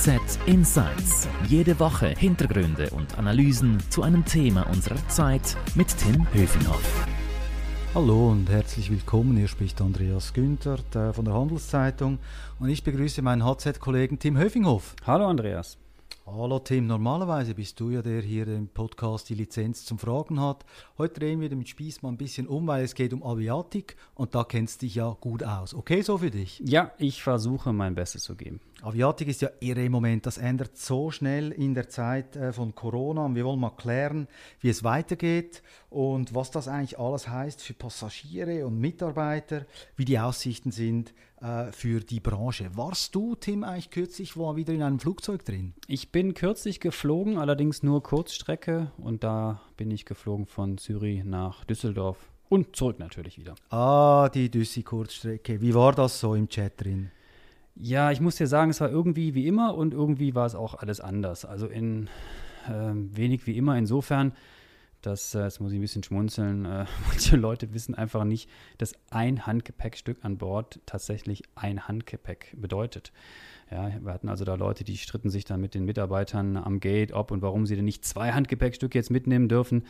HZ Insights. Jede Woche Hintergründe und Analysen zu einem Thema unserer Zeit mit Tim Höfinghoff. Hallo und herzlich willkommen. Hier spricht Andreas Günther von der Handelszeitung und ich begrüße meinen HZ-Kollegen Tim Höfinghoff. Hallo Andreas. Hallo Tim, normalerweise bist du ja der hier im Podcast die Lizenz zum Fragen hat. Heute drehen wir den Spieß mal ein bisschen um, weil es geht um Aviatik und da kennst du dich ja gut aus. Okay so für dich? Ja, ich versuche mein Bestes zu geben. Aviatik ist ja irre im Moment. Das ändert so schnell in der Zeit äh, von Corona. Und wir wollen mal klären, wie es weitergeht und was das eigentlich alles heißt für Passagiere und Mitarbeiter, wie die Aussichten sind äh, für die Branche. Warst du, Tim, eigentlich kürzlich war wieder in einem Flugzeug drin? Ich bin kürzlich geflogen, allerdings nur Kurzstrecke. Und da bin ich geflogen von Zürich nach Düsseldorf und zurück natürlich wieder. Ah, die Düssi-Kurzstrecke. Wie war das so im Chat drin? Ja, ich muss dir sagen, es war irgendwie wie immer und irgendwie war es auch alles anders. Also in äh, wenig wie immer insofern, dass, äh, jetzt muss ich ein bisschen schmunzeln, äh, manche Leute wissen einfach nicht, dass ein Handgepäckstück an Bord tatsächlich ein Handgepäck bedeutet. Ja, wir hatten also da Leute, die stritten sich dann mit den Mitarbeitern am Gate, ob und warum sie denn nicht zwei Handgepäckstücke jetzt mitnehmen dürfen.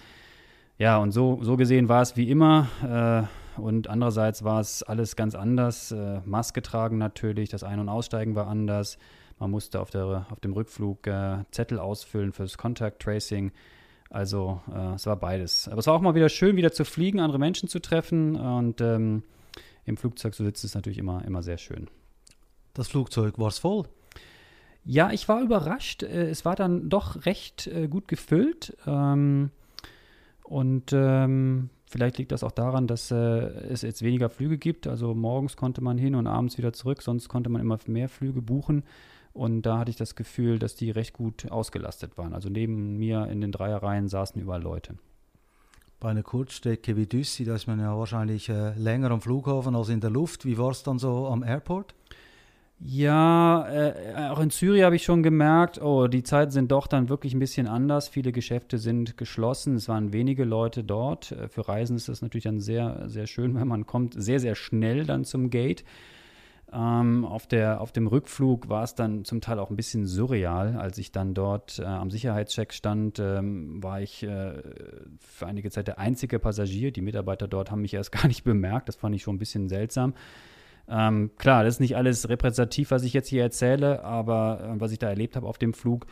Ja, und so, so gesehen war es wie immer. Äh, und andererseits war es alles ganz anders. Äh, Maske tragen natürlich, das Ein- und Aussteigen war anders. Man musste auf, der, auf dem Rückflug äh, Zettel ausfüllen fürs Contact Tracing. Also äh, es war beides. Aber es war auch mal wieder schön, wieder zu fliegen, andere Menschen zu treffen. Und ähm, im Flugzeug zu sitzen ist natürlich immer, immer sehr schön. Das Flugzeug war es voll? Ja, ich war überrascht. Äh, es war dann doch recht äh, gut gefüllt. Ähm, und ähm, Vielleicht liegt das auch daran, dass äh, es jetzt weniger Flüge gibt. Also morgens konnte man hin und abends wieder zurück, sonst konnte man immer mehr Flüge buchen. Und da hatte ich das Gefühl, dass die recht gut ausgelastet waren. Also neben mir in den Dreierreihen saßen überall Leute. Bei einer Kurzstrecke wie Düssi, da ist man ja wahrscheinlich äh, länger am Flughafen als in der Luft. Wie war es dann so am Airport? Ja, äh, auch in Zürich habe ich schon gemerkt, oh, die Zeiten sind doch dann wirklich ein bisschen anders. Viele Geschäfte sind geschlossen. Es waren wenige Leute dort. Äh, für Reisen ist das natürlich dann sehr, sehr schön, wenn man kommt sehr, sehr schnell dann zum Gate. Ähm, auf, der, auf dem Rückflug war es dann zum Teil auch ein bisschen surreal. Als ich dann dort äh, am Sicherheitscheck stand, ähm, war ich äh, für einige Zeit der einzige Passagier. Die Mitarbeiter dort haben mich erst gar nicht bemerkt. Das fand ich schon ein bisschen seltsam. Ähm, klar, das ist nicht alles repräsentativ, was ich jetzt hier erzähle, aber äh, was ich da erlebt habe auf dem Flug.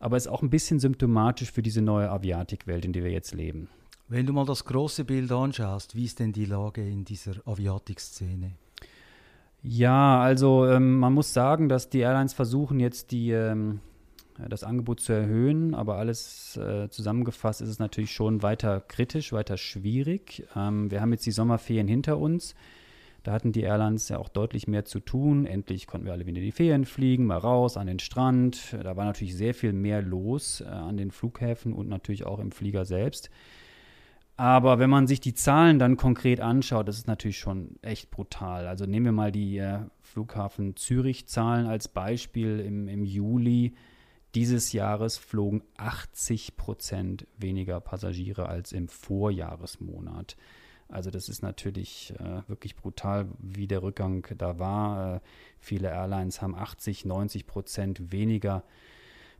Aber es ist auch ein bisschen symptomatisch für diese neue Aviatikwelt, in der wir jetzt leben. Wenn du mal das große Bild anschaust, wie ist denn die Lage in dieser Aviatik-Szene? Ja, also ähm, man muss sagen, dass die Airlines versuchen jetzt die, ähm, das Angebot zu erhöhen, aber alles äh, zusammengefasst ist es natürlich schon weiter kritisch, weiter schwierig. Ähm, wir haben jetzt die Sommerferien hinter uns. Da hatten die Airlines ja auch deutlich mehr zu tun. Endlich konnten wir alle wieder in die Ferien fliegen, mal raus an den Strand. Da war natürlich sehr viel mehr los äh, an den Flughäfen und natürlich auch im Flieger selbst. Aber wenn man sich die Zahlen dann konkret anschaut, das ist natürlich schon echt brutal. Also nehmen wir mal die äh, Flughafen Zürich-Zahlen als Beispiel. Im, Im Juli dieses Jahres flogen 80 Prozent weniger Passagiere als im Vorjahresmonat. Also das ist natürlich äh, wirklich brutal, wie der Rückgang da war. Äh, viele Airlines haben 80, 90 Prozent weniger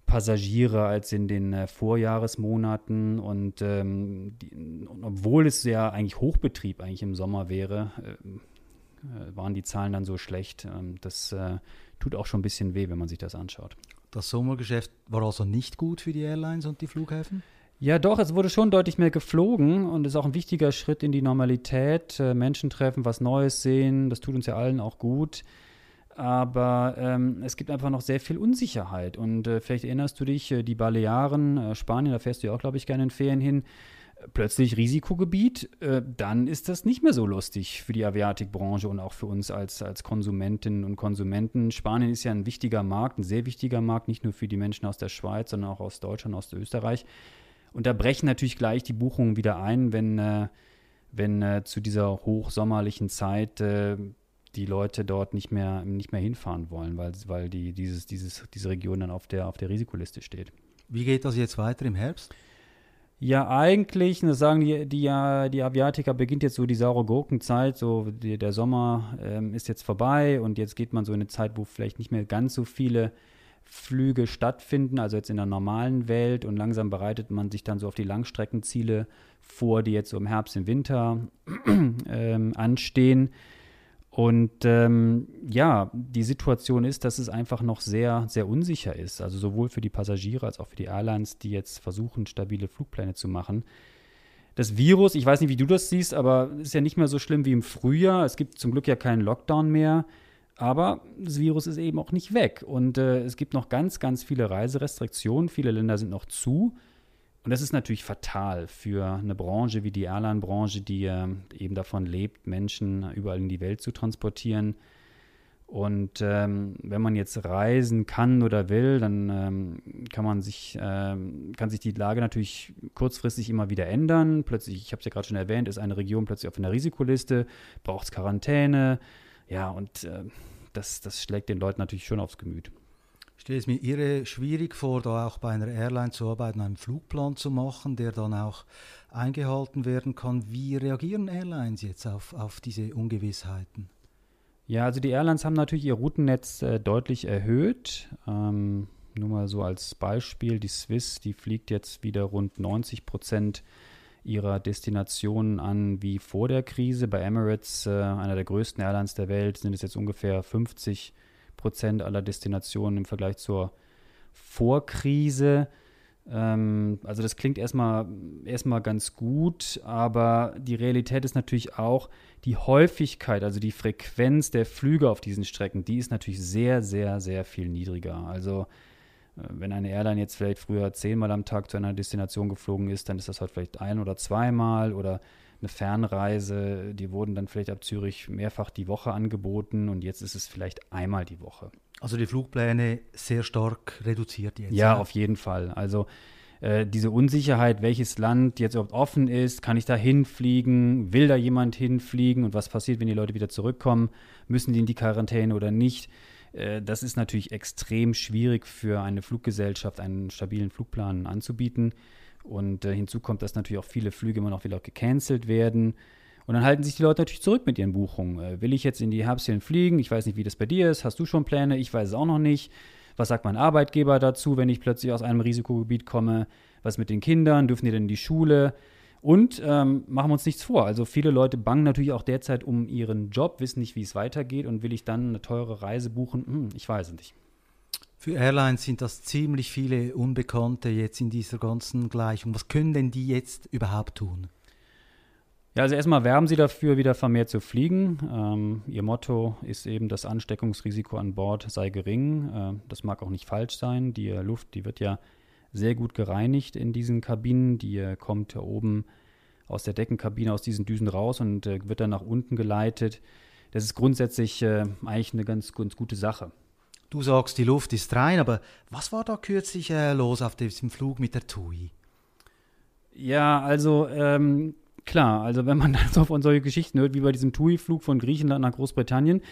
Passagiere als in den äh, Vorjahresmonaten und, ähm, die, und, obwohl es ja eigentlich Hochbetrieb eigentlich im Sommer wäre, äh, äh, waren die Zahlen dann so schlecht. Ähm, das äh, tut auch schon ein bisschen weh, wenn man sich das anschaut. Das Sommergeschäft war also nicht gut für die Airlines und die Flughäfen? Ja, doch, es wurde schon deutlich mehr geflogen und ist auch ein wichtiger Schritt in die Normalität. Äh, Menschen treffen, was Neues sehen, das tut uns ja allen auch gut. Aber ähm, es gibt einfach noch sehr viel Unsicherheit. Und äh, vielleicht erinnerst du dich, äh, die Balearen, äh, Spanien, da fährst du ja auch, glaube ich, gerne in Ferien hin. Plötzlich Risikogebiet, äh, dann ist das nicht mehr so lustig für die Aviatikbranche und auch für uns als, als Konsumentinnen und Konsumenten. Spanien ist ja ein wichtiger Markt, ein sehr wichtiger Markt, nicht nur für die Menschen aus der Schweiz, sondern auch aus Deutschland, aus Österreich. Und da brechen natürlich gleich die Buchungen wieder ein, wenn, äh, wenn äh, zu dieser hochsommerlichen Zeit äh, die Leute dort nicht mehr, nicht mehr hinfahren wollen, weil, weil die, dieses, dieses, diese Region dann auf der, auf der Risikoliste steht. Wie geht das jetzt weiter im Herbst? Ja, eigentlich, das sagen die, die, die Aviatiker, beginnt jetzt so die saure Gurkenzeit, so die, der Sommer ähm, ist jetzt vorbei und jetzt geht man so in eine Zeit, wo vielleicht nicht mehr ganz so viele Flüge stattfinden, also jetzt in der normalen Welt und langsam bereitet man sich dann so auf die Langstreckenziele vor, die jetzt so im Herbst, im Winter ähm, anstehen. Und ähm, ja, die Situation ist, dass es einfach noch sehr, sehr unsicher ist. Also sowohl für die Passagiere als auch für die Airlines, die jetzt versuchen, stabile Flugpläne zu machen. Das Virus, ich weiß nicht, wie du das siehst, aber ist ja nicht mehr so schlimm wie im Frühjahr. Es gibt zum Glück ja keinen Lockdown mehr. Aber das Virus ist eben auch nicht weg. Und äh, es gibt noch ganz, ganz viele Reiserestriktionen. Viele Länder sind noch zu. Und das ist natürlich fatal für eine Branche wie die Airline-Branche, die äh, eben davon lebt, Menschen überall in die Welt zu transportieren. Und ähm, wenn man jetzt reisen kann oder will, dann ähm, kann man sich, ähm, kann sich die Lage natürlich kurzfristig immer wieder ändern. Plötzlich, ich habe es ja gerade schon erwähnt, ist eine Region plötzlich auf einer Risikoliste, braucht es Quarantäne. Ja, und äh, das, das schlägt den Leuten natürlich schon aufs Gemüt. Ich stelle es mir irre schwierig vor, da auch bei einer Airline zu arbeiten, einen Flugplan zu machen, der dann auch eingehalten werden kann. Wie reagieren Airlines jetzt auf, auf diese Ungewissheiten? Ja, also die Airlines haben natürlich ihr Routennetz äh, deutlich erhöht. Ähm, nur mal so als Beispiel, die Swiss, die fliegt jetzt wieder rund 90 Prozent ihrer Destinationen an wie vor der Krise. Bei Emirates, äh, einer der größten Airlines der Welt, sind es jetzt ungefähr 50 Prozent. Aller Destinationen im Vergleich zur Vorkrise. Ähm, also das klingt erstmal, erstmal ganz gut, aber die Realität ist natürlich auch, die Häufigkeit, also die Frequenz der Flüge auf diesen Strecken, die ist natürlich sehr, sehr, sehr viel niedriger. Also wenn eine Airline jetzt vielleicht früher zehnmal am Tag zu einer Destination geflogen ist, dann ist das halt vielleicht ein oder zweimal oder eine Fernreise, die wurden dann vielleicht ab Zürich mehrfach die Woche angeboten und jetzt ist es vielleicht einmal die Woche. Also die Flugpläne sehr stark reduziert jetzt. Ja, ja? auf jeden Fall. Also äh, diese Unsicherheit, welches Land jetzt überhaupt offen ist, kann ich da hinfliegen, will da jemand hinfliegen und was passiert, wenn die Leute wieder zurückkommen, müssen die in die Quarantäne oder nicht. Äh, das ist natürlich extrem schwierig für eine Fluggesellschaft, einen stabilen Flugplan anzubieten. Und äh, hinzu kommt, dass natürlich auch viele Flüge immer noch wieder gecancelt werden. Und dann halten sich die Leute natürlich zurück mit ihren Buchungen. Äh, will ich jetzt in die Herbstferien fliegen? Ich weiß nicht, wie das bei dir ist. Hast du schon Pläne? Ich weiß es auch noch nicht. Was sagt mein Arbeitgeber dazu, wenn ich plötzlich aus einem Risikogebiet komme? Was mit den Kindern? Dürfen die denn in die Schule? Und ähm, machen wir uns nichts vor. Also viele Leute bangen natürlich auch derzeit um ihren Job, wissen nicht, wie es weitergeht und will ich dann eine teure Reise buchen? Hm, ich weiß es nicht. Für Airlines sind das ziemlich viele Unbekannte jetzt in dieser ganzen Gleichung. Was können denn die jetzt überhaupt tun? Ja, also erstmal werben sie dafür, wieder vermehrt zu fliegen. Ähm, ihr Motto ist eben, das Ansteckungsrisiko an Bord sei gering. Äh, das mag auch nicht falsch sein. Die Luft, die wird ja sehr gut gereinigt in diesen Kabinen. Die äh, kommt oben aus der Deckenkabine, aus diesen Düsen raus und äh, wird dann nach unten geleitet. Das ist grundsätzlich äh, eigentlich eine ganz, ganz gute Sache. Du sagst, die Luft ist rein, aber was war da kürzlich los auf diesem Flug mit der TUI? Ja, also ähm, klar, also wenn man dann so von solche Geschichten hört, wie bei diesem TUI-Flug von Griechenland nach Großbritannien,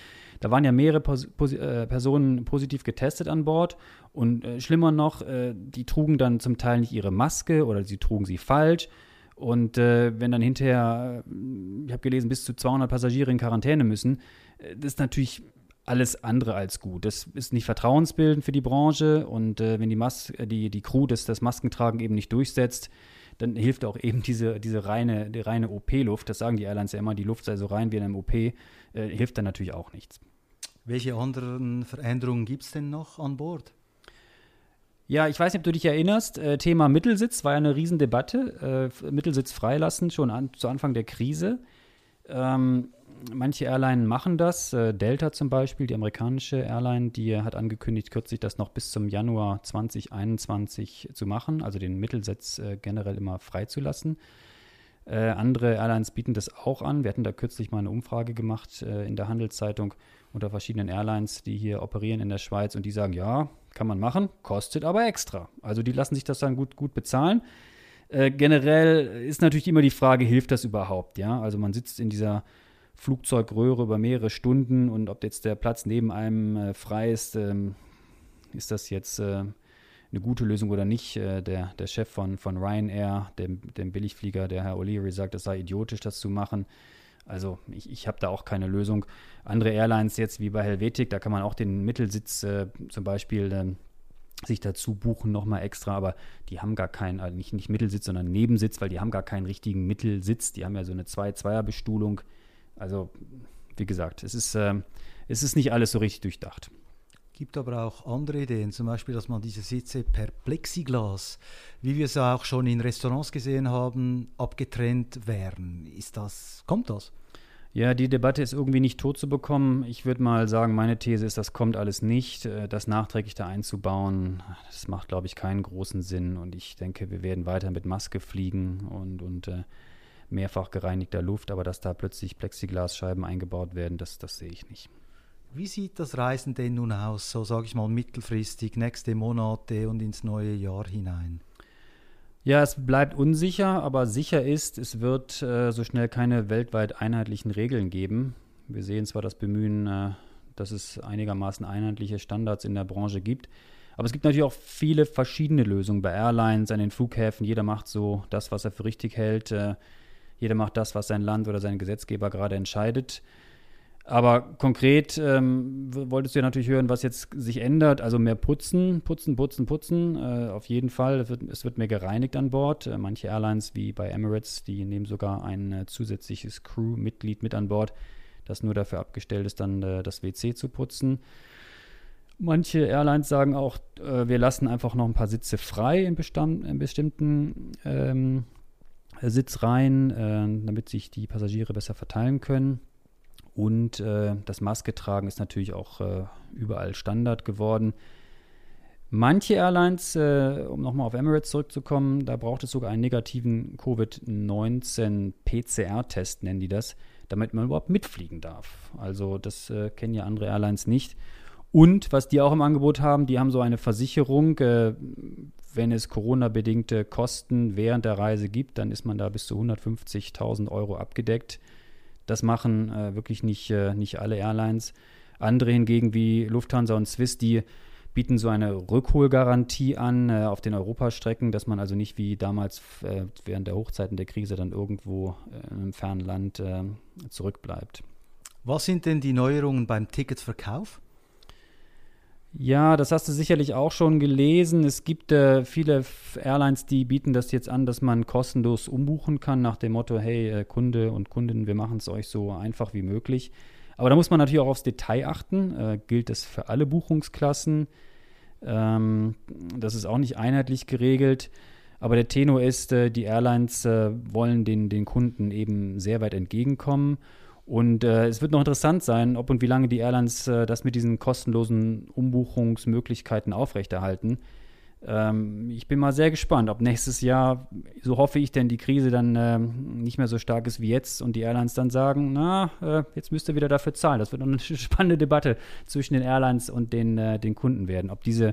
da waren ja mehrere Pos Pos äh, Personen positiv getestet an Bord und äh, schlimmer noch, äh, die trugen dann zum Teil nicht ihre Maske oder sie trugen sie falsch. Und äh, wenn dann hinterher, äh, ich habe gelesen, bis zu 200 Passagiere in Quarantäne müssen, das ist natürlich alles andere als gut. Das ist nicht vertrauensbildend für die Branche und äh, wenn die, Mas äh, die, die Crew das, das Maskentragen eben nicht durchsetzt, dann hilft auch eben diese, diese reine, die reine OP-Luft, das sagen die Airlines ja immer, die Luft sei so rein wie in einem OP, äh, hilft dann natürlich auch nichts. Welche anderen Veränderungen gibt es denn noch an Bord? Ja, ich weiß nicht, ob du dich erinnerst, äh, Thema Mittelsitz war ja eine Riesendebatte, äh, Mittelsitz freilassen, schon an, zu Anfang der Krise. Ähm, manche Airlines machen das. Äh, Delta zum Beispiel, die amerikanische Airline, die hat angekündigt, kürzlich das noch bis zum Januar 2021 zu machen, also den Mittelsatz äh, generell immer freizulassen. Äh, andere Airlines bieten das auch an. Wir hatten da kürzlich mal eine Umfrage gemacht äh, in der Handelszeitung unter verschiedenen Airlines, die hier operieren in der Schweiz und die sagen, ja, kann man machen, kostet aber extra. Also die lassen sich das dann gut, gut bezahlen. Äh, generell ist natürlich immer die Frage, hilft das überhaupt? Ja, also man sitzt in dieser Flugzeugröhre über mehrere Stunden und ob jetzt der Platz neben einem äh, frei ist, ähm, ist das jetzt äh, eine gute Lösung oder nicht. Äh, der, der Chef von, von Ryanair, dem, dem Billigflieger, der Herr O'Leary, sagt, es sei idiotisch, das zu machen. Also ich, ich habe da auch keine Lösung. Andere Airlines jetzt wie bei Helvetic, da kann man auch den Mittelsitz äh, zum Beispiel ähm, sich dazu buchen nochmal extra, aber die haben gar keinen, also nicht, nicht Mittelsitz, sondern Nebensitz, weil die haben gar keinen richtigen Mittelsitz. Die haben ja so eine Zwei-Zweier-Bestuhlung. Also, wie gesagt, es ist, äh, es ist nicht alles so richtig durchdacht. Gibt aber auch andere Ideen, zum Beispiel, dass man diese Sitze per Plexiglas, wie wir es auch schon in Restaurants gesehen haben, abgetrennt wären. Ist das, kommt das? Ja, die Debatte ist irgendwie nicht tot zu bekommen. Ich würde mal sagen, meine These ist, das kommt alles nicht. Äh, das nachträglich da einzubauen, das macht, glaube ich, keinen großen Sinn. Und ich denke, wir werden weiter mit Maske fliegen und, und äh, mehrfach gereinigter Luft. Aber dass da plötzlich Plexiglasscheiben eingebaut werden, das, das sehe ich nicht. Wie sieht das Reisen denn nun aus, so sage ich mal mittelfristig, nächste Monate und ins neue Jahr hinein? Ja, es bleibt unsicher, aber sicher ist, es wird äh, so schnell keine weltweit einheitlichen Regeln geben. Wir sehen zwar das Bemühen, äh, dass es einigermaßen einheitliche Standards in der Branche gibt, aber es gibt natürlich auch viele verschiedene Lösungen bei Airlines, an den Flughäfen. Jeder macht so das, was er für richtig hält. Äh, jeder macht das, was sein Land oder sein Gesetzgeber gerade entscheidet. Aber konkret ähm, wolltest du ja natürlich hören, was jetzt sich ändert. Also mehr putzen, putzen, putzen, putzen. Äh, auf jeden Fall. Es wird, es wird, mehr gereinigt an Bord. Äh, manche Airlines wie bei Emirates, die nehmen sogar ein äh, zusätzliches Crew-Mitglied mit an Bord, das nur dafür abgestellt ist, dann äh, das WC zu putzen. Manche Airlines sagen auch, äh, wir lassen einfach noch ein paar Sitze frei in, Bestand, in bestimmten ähm, Sitzreihen, äh, damit sich die Passagiere besser verteilen können. Und äh, das Maske tragen ist natürlich auch äh, überall Standard geworden. Manche Airlines, äh, um nochmal auf Emirates zurückzukommen, da braucht es sogar einen negativen Covid-19-PCR-Test, nennen die das, damit man überhaupt mitfliegen darf. Also das äh, kennen ja andere Airlines nicht. Und was die auch im Angebot haben, die haben so eine Versicherung, äh, wenn es Corona-bedingte Kosten während der Reise gibt, dann ist man da bis zu 150.000 Euro abgedeckt. Das machen äh, wirklich nicht, äh, nicht alle Airlines. Andere hingegen wie Lufthansa und Swiss, die bieten so eine Rückholgarantie an äh, auf den Europastrecken, dass man also nicht wie damals äh, während der Hochzeiten der Krise dann irgendwo äh, einem fernen Land äh, zurückbleibt. Was sind denn die Neuerungen beim Ticketverkauf? Ja, das hast du sicherlich auch schon gelesen. Es gibt äh, viele Airlines, die bieten das jetzt an, dass man kostenlos umbuchen kann nach dem Motto, hey äh, Kunde und Kundin, wir machen es euch so einfach wie möglich. Aber da muss man natürlich auch aufs Detail achten. Äh, gilt das für alle Buchungsklassen? Ähm, das ist auch nicht einheitlich geregelt. Aber der Tenor ist, äh, die Airlines äh, wollen den, den Kunden eben sehr weit entgegenkommen und äh, es wird noch interessant sein, ob und wie lange die Airlines äh, das mit diesen kostenlosen Umbuchungsmöglichkeiten aufrechterhalten. Ähm, ich bin mal sehr gespannt, ob nächstes Jahr, so hoffe ich denn, die Krise dann äh, nicht mehr so stark ist wie jetzt und die Airlines dann sagen, na, äh, jetzt müsst ihr wieder dafür zahlen. Das wird noch eine spannende Debatte zwischen den Airlines und den, äh, den Kunden werden, ob diese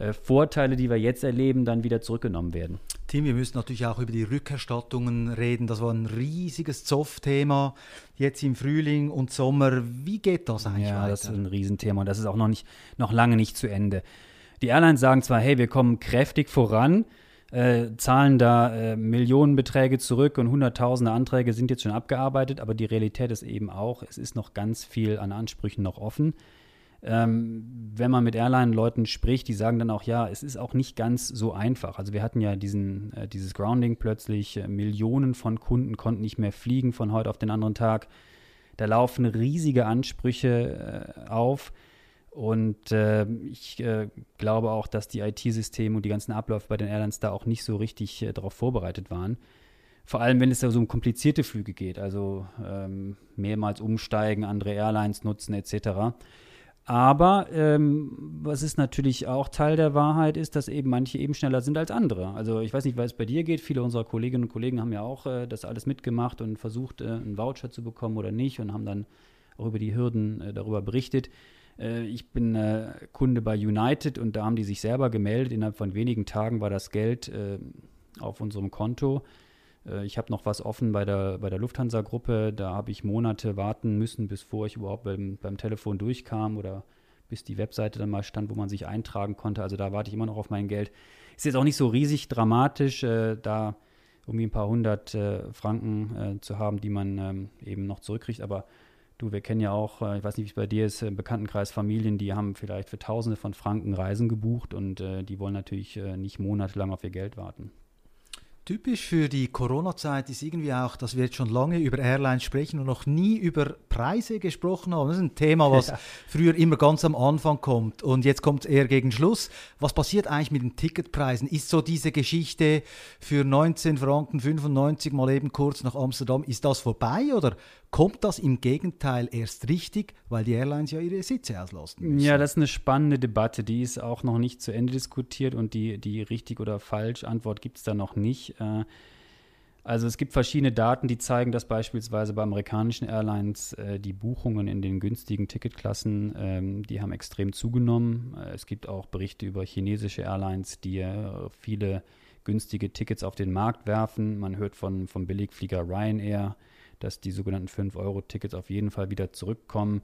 äh, Vorteile, die wir jetzt erleben, dann wieder zurückgenommen werden. Tim, wir müssen natürlich auch über die Rückerstattungen reden. Das war ein riesiges Zoff-Thema jetzt im Frühling und Sommer. Wie geht das eigentlich ja, weiter? das ist ein Riesenthema und das ist auch noch, nicht, noch lange nicht zu Ende. Die Airlines sagen zwar, hey, wir kommen kräftig voran, äh, zahlen da äh, Millionenbeträge zurück und hunderttausende Anträge sind jetzt schon abgearbeitet, aber die Realität ist eben auch, es ist noch ganz viel an Ansprüchen noch offen. Ähm, wenn man mit Airline-Leuten spricht, die sagen dann auch, ja, es ist auch nicht ganz so einfach. Also wir hatten ja diesen, äh, dieses Grounding plötzlich, äh, Millionen von Kunden konnten nicht mehr fliegen von heute auf den anderen Tag. Da laufen riesige Ansprüche äh, auf. Und äh, ich äh, glaube auch, dass die IT-Systeme und die ganzen Abläufe bei den Airlines da auch nicht so richtig äh, darauf vorbereitet waren. Vor allem, wenn es da so um komplizierte Flüge geht, also ähm, mehrmals umsteigen, andere Airlines nutzen etc. Aber ähm, was ist natürlich auch Teil der Wahrheit ist, dass eben manche eben schneller sind als andere. Also ich weiß nicht, weil es bei dir geht. Viele unserer Kolleginnen und Kollegen haben ja auch äh, das alles mitgemacht und versucht, äh, einen Voucher zu bekommen oder nicht und haben dann auch über die Hürden äh, darüber berichtet. Äh, ich bin äh, Kunde bei United und da haben die sich selber gemeldet. Innerhalb von wenigen Tagen war das Geld äh, auf unserem Konto. Äh, ich habe noch was offen bei der, bei der Lufthansa-Gruppe. Da habe ich Monate warten müssen, bevor ich überhaupt beim, beim Telefon durchkam oder bis die Webseite dann mal stand, wo man sich eintragen konnte. Also da warte ich immer noch auf mein Geld. Ist jetzt auch nicht so riesig dramatisch, äh, da irgendwie ein paar hundert äh, Franken äh, zu haben, die man ähm, eben noch zurückkriegt. Aber Du, wir kennen ja auch, äh, ich weiß nicht, wie es bei dir ist, im Bekanntenkreis Familien, die haben vielleicht für Tausende von Franken Reisen gebucht und äh, die wollen natürlich äh, nicht monatelang auf ihr Geld warten. Typisch für die Corona-Zeit ist irgendwie auch, dass wir jetzt schon lange über Airlines sprechen und noch nie über Preise gesprochen haben. Das ist ein Thema, was ja. früher immer ganz am Anfang kommt und jetzt kommt es eher gegen Schluss. Was passiert eigentlich mit den Ticketpreisen? Ist so diese Geschichte für 19 Franken 95 mal eben kurz nach Amsterdam, ist das vorbei oder kommt das im Gegenteil erst richtig, weil die Airlines ja ihre Sitze auslassen müssen? Ja, das ist eine spannende Debatte, die ist auch noch nicht zu Ende diskutiert und die, die richtig oder falsch Antwort gibt es da noch nicht. Äh, also es gibt verschiedene Daten, die zeigen, dass beispielsweise bei amerikanischen Airlines äh, die Buchungen in den günstigen Ticketklassen, ähm, die haben extrem zugenommen. Äh, es gibt auch Berichte über chinesische Airlines, die äh, viele günstige Tickets auf den Markt werfen. Man hört von, vom Billigflieger Ryanair, dass die sogenannten 5-Euro-Tickets auf jeden Fall wieder zurückkommen.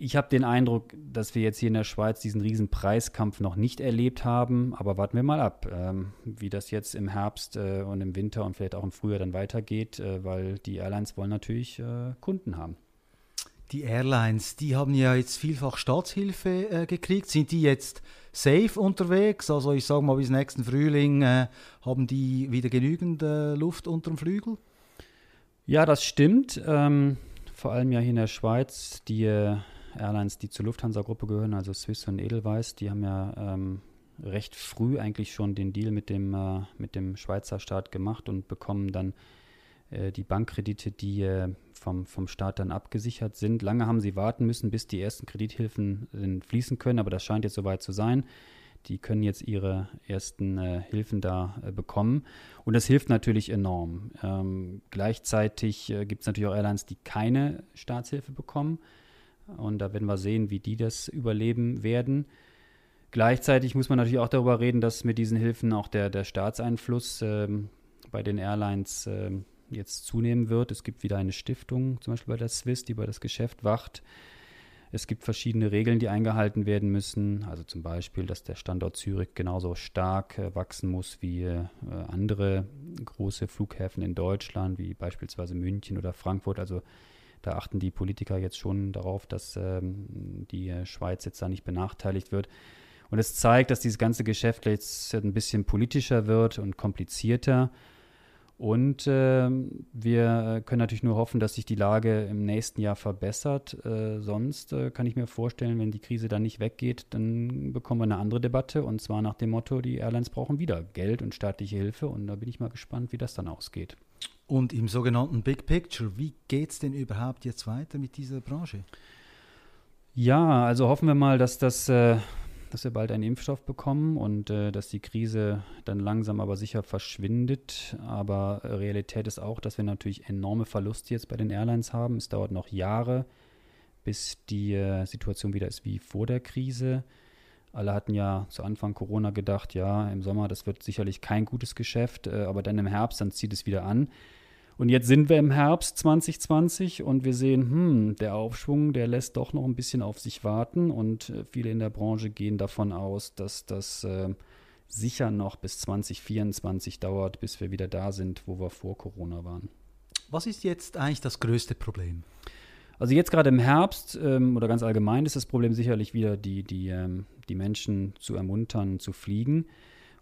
Ich habe den Eindruck, dass wir jetzt hier in der Schweiz diesen riesen Preiskampf noch nicht erlebt haben, aber warten wir mal ab, ähm, wie das jetzt im Herbst äh, und im Winter und vielleicht auch im Frühjahr dann weitergeht, äh, weil die Airlines wollen natürlich äh, Kunden haben. Die Airlines, die haben ja jetzt vielfach Staatshilfe äh, gekriegt. Sind die jetzt safe unterwegs? Also ich sage mal, bis nächsten Frühling äh, haben die wieder genügend äh, Luft unter dem Flügel? Ja, das stimmt. Ähm, vor allem ja hier in der Schweiz, die Airlines, die zur Lufthansa-Gruppe gehören, also Swiss und Edelweiss, die haben ja ähm, recht früh eigentlich schon den Deal mit dem, äh, mit dem Schweizer Staat gemacht und bekommen dann äh, die Bankkredite, die äh, vom, vom Staat dann abgesichert sind. Lange haben sie warten müssen, bis die ersten Kredithilfen äh, fließen können, aber das scheint jetzt soweit zu sein. Die können jetzt ihre ersten äh, Hilfen da äh, bekommen. Und das hilft natürlich enorm. Ähm, gleichzeitig gibt es natürlich auch Airlines, die keine Staatshilfe bekommen. Und da werden wir sehen, wie die das überleben werden. Gleichzeitig muss man natürlich auch darüber reden, dass mit diesen Hilfen auch der, der Staatseinfluss ähm, bei den Airlines ähm, jetzt zunehmen wird. Es gibt wieder eine Stiftung, zum Beispiel bei der Swiss, die über das Geschäft wacht. Es gibt verschiedene Regeln, die eingehalten werden müssen. Also zum Beispiel, dass der Standort Zürich genauso stark äh, wachsen muss wie äh, andere große Flughäfen in Deutschland, wie beispielsweise München oder Frankfurt. Also da achten die Politiker jetzt schon darauf, dass ähm, die Schweiz jetzt da nicht benachteiligt wird. Und es zeigt, dass dieses ganze Geschäft jetzt ein bisschen politischer wird und komplizierter. Und äh, wir können natürlich nur hoffen, dass sich die Lage im nächsten Jahr verbessert. Äh, sonst äh, kann ich mir vorstellen, wenn die Krise dann nicht weggeht, dann bekommen wir eine andere Debatte. Und zwar nach dem Motto, die Airlines brauchen wieder Geld und staatliche Hilfe. Und da bin ich mal gespannt, wie das dann ausgeht. Und im sogenannten Big Picture, wie geht es denn überhaupt jetzt weiter mit dieser Branche? Ja, also hoffen wir mal, dass, das, äh, dass wir bald einen Impfstoff bekommen und äh, dass die Krise dann langsam aber sicher verschwindet. Aber Realität ist auch, dass wir natürlich enorme Verluste jetzt bei den Airlines haben. Es dauert noch Jahre, bis die äh, Situation wieder ist wie vor der Krise. Alle hatten ja zu Anfang Corona gedacht, ja, im Sommer, das wird sicherlich kein gutes Geschäft, äh, aber dann im Herbst, dann zieht es wieder an. Und jetzt sind wir im Herbst 2020 und wir sehen, hm, der Aufschwung, der lässt doch noch ein bisschen auf sich warten und äh, viele in der Branche gehen davon aus, dass das äh, sicher noch bis 2024 dauert, bis wir wieder da sind, wo wir vor Corona waren. Was ist jetzt eigentlich das größte Problem? Also jetzt gerade im Herbst ähm, oder ganz allgemein ist das Problem sicherlich wieder, die, die, ähm, die Menschen zu ermuntern, zu fliegen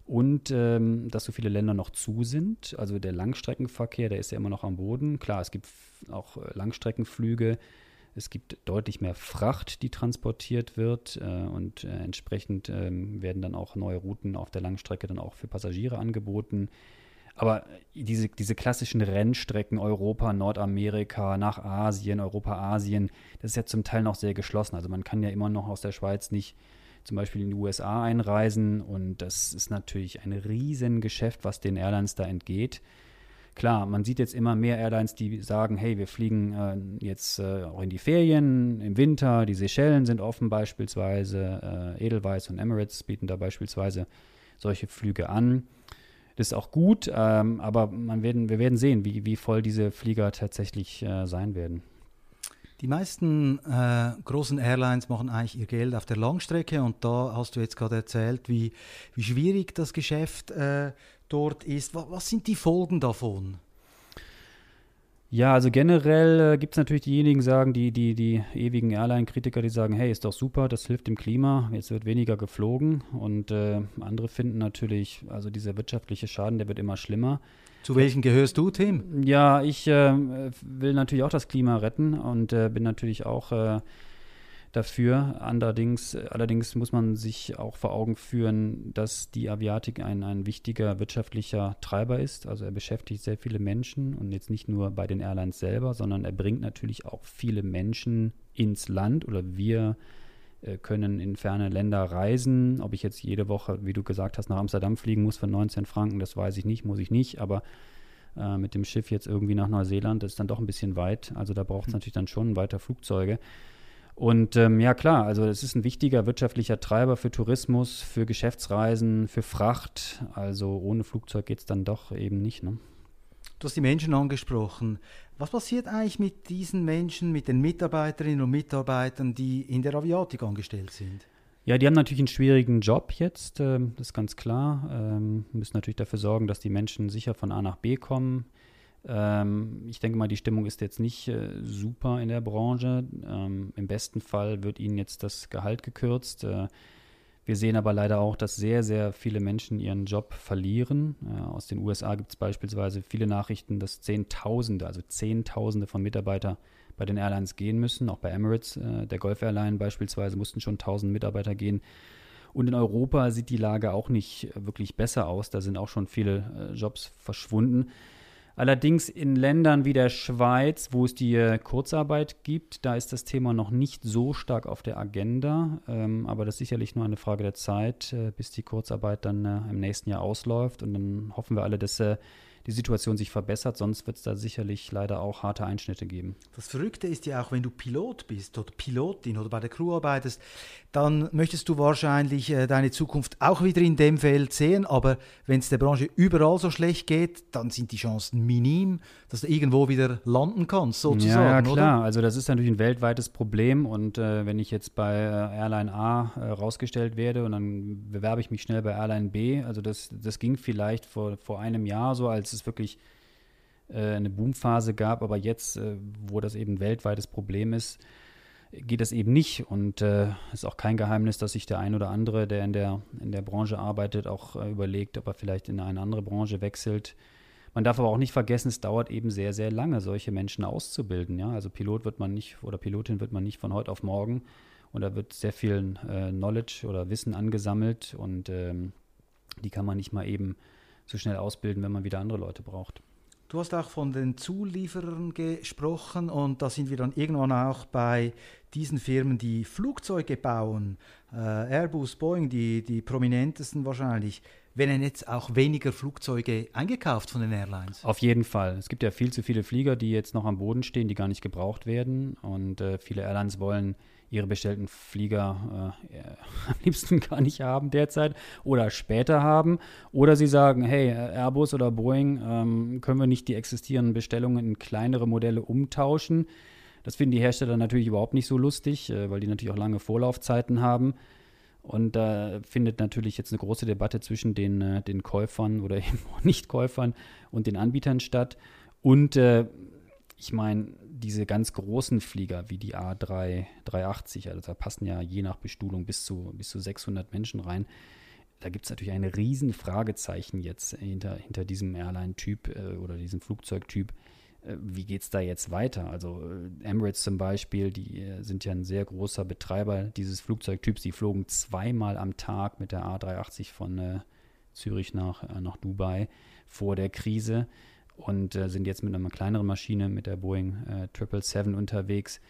und ähm, dass so viele Länder noch zu sind. Also der Langstreckenverkehr, der ist ja immer noch am Boden. Klar, es gibt auch äh, Langstreckenflüge. Es gibt deutlich mehr Fracht, die transportiert wird äh, und äh, entsprechend ähm, werden dann auch neue Routen auf der Langstrecke dann auch für Passagiere angeboten. Aber diese, diese klassischen Rennstrecken Europa, Nordamerika, nach Asien, Europa, Asien, das ist ja zum Teil noch sehr geschlossen. Also man kann ja immer noch aus der Schweiz nicht zum Beispiel in die USA einreisen. Und das ist natürlich ein Riesengeschäft, was den Airlines da entgeht. Klar, man sieht jetzt immer mehr Airlines, die sagen, hey, wir fliegen äh, jetzt äh, auch in die Ferien im Winter. Die Seychellen sind offen beispielsweise. Äh, Edelweiss und Emirates bieten da beispielsweise solche Flüge an. Das ist auch gut, ähm, aber man werden, wir werden sehen, wie, wie voll diese Flieger tatsächlich äh, sein werden. Die meisten äh, großen Airlines machen eigentlich ihr Geld auf der Langstrecke und da hast du jetzt gerade erzählt, wie, wie schwierig das Geschäft äh, dort ist. Was, was, sind die Folgen davon? Ja, also generell äh, gibt es natürlich diejenigen, sagen, die, die, die ewigen Airline-Kritiker, die sagen, hey, ist doch super, das hilft dem Klima, jetzt wird weniger geflogen. Und äh, andere finden natürlich, also dieser wirtschaftliche Schaden, der wird immer schlimmer. Zu welchen gehörst du, Tim? Ja, ich äh, will natürlich auch das Klima retten und äh, bin natürlich auch äh, dafür. Allerdings, allerdings muss man sich auch vor Augen führen, dass die Aviatik ein, ein wichtiger wirtschaftlicher Treiber ist. Also er beschäftigt sehr viele Menschen und jetzt nicht nur bei den Airlines selber, sondern er bringt natürlich auch viele Menschen ins Land oder wir können in ferne Länder reisen. Ob ich jetzt jede Woche, wie du gesagt hast, nach Amsterdam fliegen muss für 19 Franken, das weiß ich nicht, muss ich nicht. Aber äh, mit dem Schiff jetzt irgendwie nach Neuseeland ist dann doch ein bisschen weit. Also da braucht es mhm. natürlich dann schon weiter Flugzeuge. Und ähm, ja klar, also es ist ein wichtiger wirtschaftlicher Treiber für Tourismus, für Geschäftsreisen, für Fracht. Also ohne Flugzeug geht es dann doch eben nicht. Ne? Du hast die Menschen angesprochen. Was passiert eigentlich mit diesen Menschen, mit den Mitarbeiterinnen und Mitarbeitern, die in der Aviatik angestellt sind? Ja, die haben natürlich einen schwierigen Job jetzt, ähm, das ist ganz klar. Ähm, müssen natürlich dafür sorgen, dass die Menschen sicher von A nach B kommen. Ähm, ich denke mal, die Stimmung ist jetzt nicht äh, super in der Branche. Im besten Fall wird ihnen jetzt das Gehalt gekürzt. Wir sehen aber leider auch, dass sehr, sehr viele Menschen ihren Job verlieren. Aus den USA gibt es beispielsweise viele Nachrichten, dass Zehntausende, also Zehntausende von Mitarbeitern bei den Airlines gehen müssen. Auch bei Emirates, äh, der Gulf Airline beispielsweise, mussten schon 1000 Mitarbeiter gehen. Und in Europa sieht die Lage auch nicht wirklich besser aus. Da sind auch schon viele äh, Jobs verschwunden. Allerdings in Ländern wie der Schweiz, wo es die äh, Kurzarbeit gibt, da ist das Thema noch nicht so stark auf der Agenda. Ähm, aber das ist sicherlich nur eine Frage der Zeit, äh, bis die Kurzarbeit dann äh, im nächsten Jahr ausläuft. Und dann hoffen wir alle, dass äh, die Situation sich verbessert, sonst wird es da sicherlich leider auch harte Einschnitte geben. Das Verrückte ist ja auch, wenn du Pilot bist oder Pilotin oder bei der Crew arbeitest, dann möchtest du wahrscheinlich äh, deine Zukunft auch wieder in dem Feld sehen, aber wenn es der Branche überall so schlecht geht, dann sind die Chancen minim, dass du irgendwo wieder landen kannst, sozusagen. Ja, ja klar, oder? also das ist natürlich ein weltweites Problem und äh, wenn ich jetzt bei äh, Airline A äh, rausgestellt werde und dann bewerbe ich mich schnell bei Airline B, also das, das ging vielleicht vor, vor einem Jahr so, als es wirklich äh, eine Boomphase gab, aber jetzt, wo das eben ein weltweites Problem ist, geht das eben nicht. Und es äh, ist auch kein Geheimnis, dass sich der ein oder andere, der in der, in der Branche arbeitet, auch äh, überlegt, ob er vielleicht in eine andere Branche wechselt. Man darf aber auch nicht vergessen, es dauert eben sehr, sehr lange, solche Menschen auszubilden. Ja? Also Pilot wird man nicht oder Pilotin wird man nicht von heute auf morgen. Und da wird sehr viel äh, Knowledge oder Wissen angesammelt und ähm, die kann man nicht mal eben so schnell ausbilden, wenn man wieder andere Leute braucht. Du hast auch von den Zulieferern gesprochen und da sind wir dann irgendwann auch bei diesen Firmen, die Flugzeuge bauen, äh, Airbus, Boeing, die, die prominentesten wahrscheinlich. Werden jetzt auch weniger Flugzeuge eingekauft von den Airlines? Auf jeden Fall. Es gibt ja viel zu viele Flieger, die jetzt noch am Boden stehen, die gar nicht gebraucht werden und äh, viele Airlines wollen ihre bestellten Flieger äh, am liebsten gar nicht haben derzeit oder später haben. Oder sie sagen, hey, Airbus oder Boeing, ähm, können wir nicht die existierenden Bestellungen in kleinere Modelle umtauschen? Das finden die Hersteller natürlich überhaupt nicht so lustig, äh, weil die natürlich auch lange Vorlaufzeiten haben. Und da findet natürlich jetzt eine große Debatte zwischen den, äh, den Käufern oder eben Nichtkäufern und den Anbietern statt. Und äh, ich meine, diese ganz großen Flieger wie die A3, 380, also da passen ja je nach Bestuhlung bis zu, bis zu 600 Menschen rein. Da gibt es natürlich ein riesen Fragezeichen jetzt hinter, hinter diesem Airline-Typ äh, oder diesem Flugzeugtyp. Äh, wie geht es da jetzt weiter? Also äh, Emirates zum Beispiel, die äh, sind ja ein sehr großer Betreiber dieses Flugzeugtyps. Die flogen zweimal am Tag mit der A380 von äh, Zürich nach, nach Dubai vor der Krise und äh, sind jetzt mit einer kleineren Maschine, mit der Boeing äh, 777 unterwegs.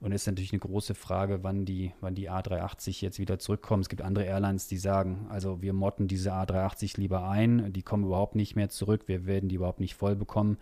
Und es ist natürlich eine große Frage, wann die, wann die A380 jetzt wieder zurückkommen. Es gibt andere Airlines, die sagen, also wir motten diese A380 lieber ein, die kommen überhaupt nicht mehr zurück, wir werden die überhaupt nicht voll bekommen.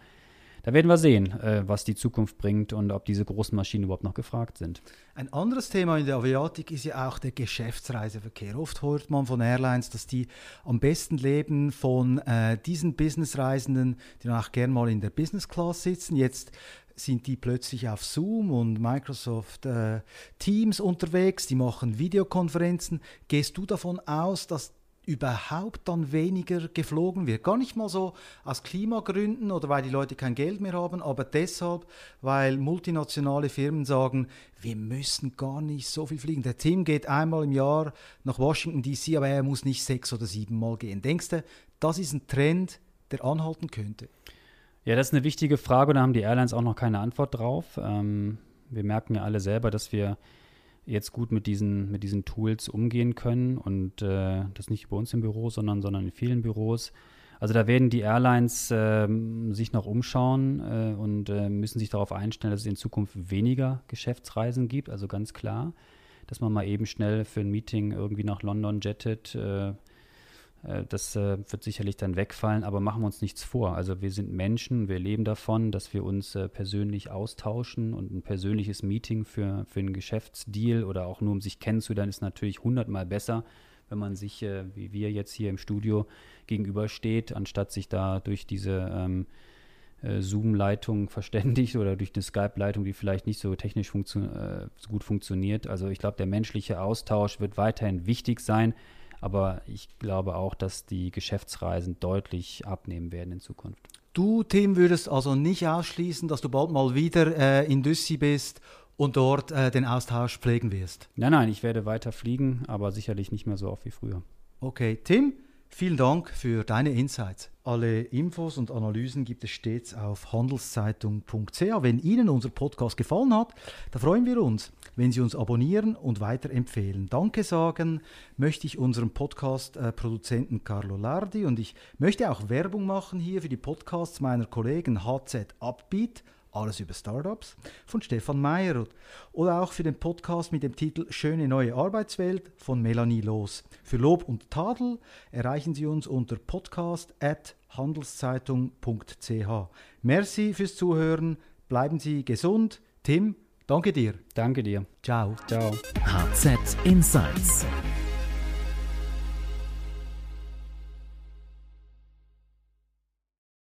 Da werden wir sehen, äh, was die Zukunft bringt und ob diese großen Maschinen überhaupt noch gefragt sind. Ein anderes Thema in der Aviatik ist ja auch der Geschäftsreiseverkehr. Oft hört man von Airlines, dass die am besten leben von äh, diesen Businessreisenden, die dann auch gern mal in der Business Class sitzen. Jetzt sind die plötzlich auf Zoom und Microsoft äh, Teams unterwegs, die machen Videokonferenzen. Gehst du davon aus, dass überhaupt dann weniger geflogen wird. Gar nicht mal so aus Klimagründen oder weil die Leute kein Geld mehr haben, aber deshalb, weil multinationale Firmen sagen, wir müssen gar nicht so viel fliegen. Der Tim geht einmal im Jahr nach Washington DC, aber er muss nicht sechs oder sieben Mal gehen. Denkst du, das ist ein Trend, der anhalten könnte? Ja, das ist eine wichtige Frage, da haben die Airlines auch noch keine Antwort drauf. Ähm, wir merken ja alle selber, dass wir jetzt gut mit diesen, mit diesen Tools umgehen können und äh, das nicht bei uns im Büro, sondern, sondern in vielen Büros. Also da werden die Airlines äh, sich noch umschauen äh, und äh, müssen sich darauf einstellen, dass es in Zukunft weniger Geschäftsreisen gibt. Also ganz klar, dass man mal eben schnell für ein Meeting irgendwie nach London jettet äh, das äh, wird sicherlich dann wegfallen, aber machen wir uns nichts vor. Also wir sind Menschen, wir leben davon, dass wir uns äh, persönlich austauschen und ein persönliches Meeting für, für einen Geschäftsdeal oder auch nur um sich kennenzulernen, ist natürlich hundertmal besser, wenn man sich, wie wir jetzt hier im Studio, gegenübersteht, anstatt sich da durch diese ähm, Zoom-Leitung verständigt oder durch eine Skype-Leitung, die vielleicht nicht so technisch funktio äh, so gut funktioniert. Also ich glaube, der menschliche Austausch wird weiterhin wichtig sein. Aber ich glaube auch, dass die Geschäftsreisen deutlich abnehmen werden in Zukunft. Du, Tim, würdest also nicht ausschließen, dass du bald mal wieder äh, in Düssi bist und dort äh, den Austausch pflegen wirst? Nein, nein, ich werde weiter fliegen, aber sicherlich nicht mehr so oft wie früher. Okay, Tim, Vielen Dank für deine Insights. Alle Infos und Analysen gibt es stets auf handelszeitung.ch. Wenn Ihnen unser Podcast gefallen hat, da freuen wir uns, wenn Sie uns abonnieren und weiterempfehlen. Danke sagen möchte ich unserem Podcast-Produzenten Carlo Lardi und ich möchte auch Werbung machen hier für die Podcasts meiner Kollegen HZ Upbeat alles über Startups von Stefan Meyer oder auch für den Podcast mit dem Titel Schöne neue Arbeitswelt von Melanie Los. Für Lob und Tadel erreichen Sie uns unter podcast@handelszeitung.ch. Merci fürs Zuhören, bleiben Sie gesund. Tim, danke dir. Danke dir. Ciao. Ciao. HZ Insights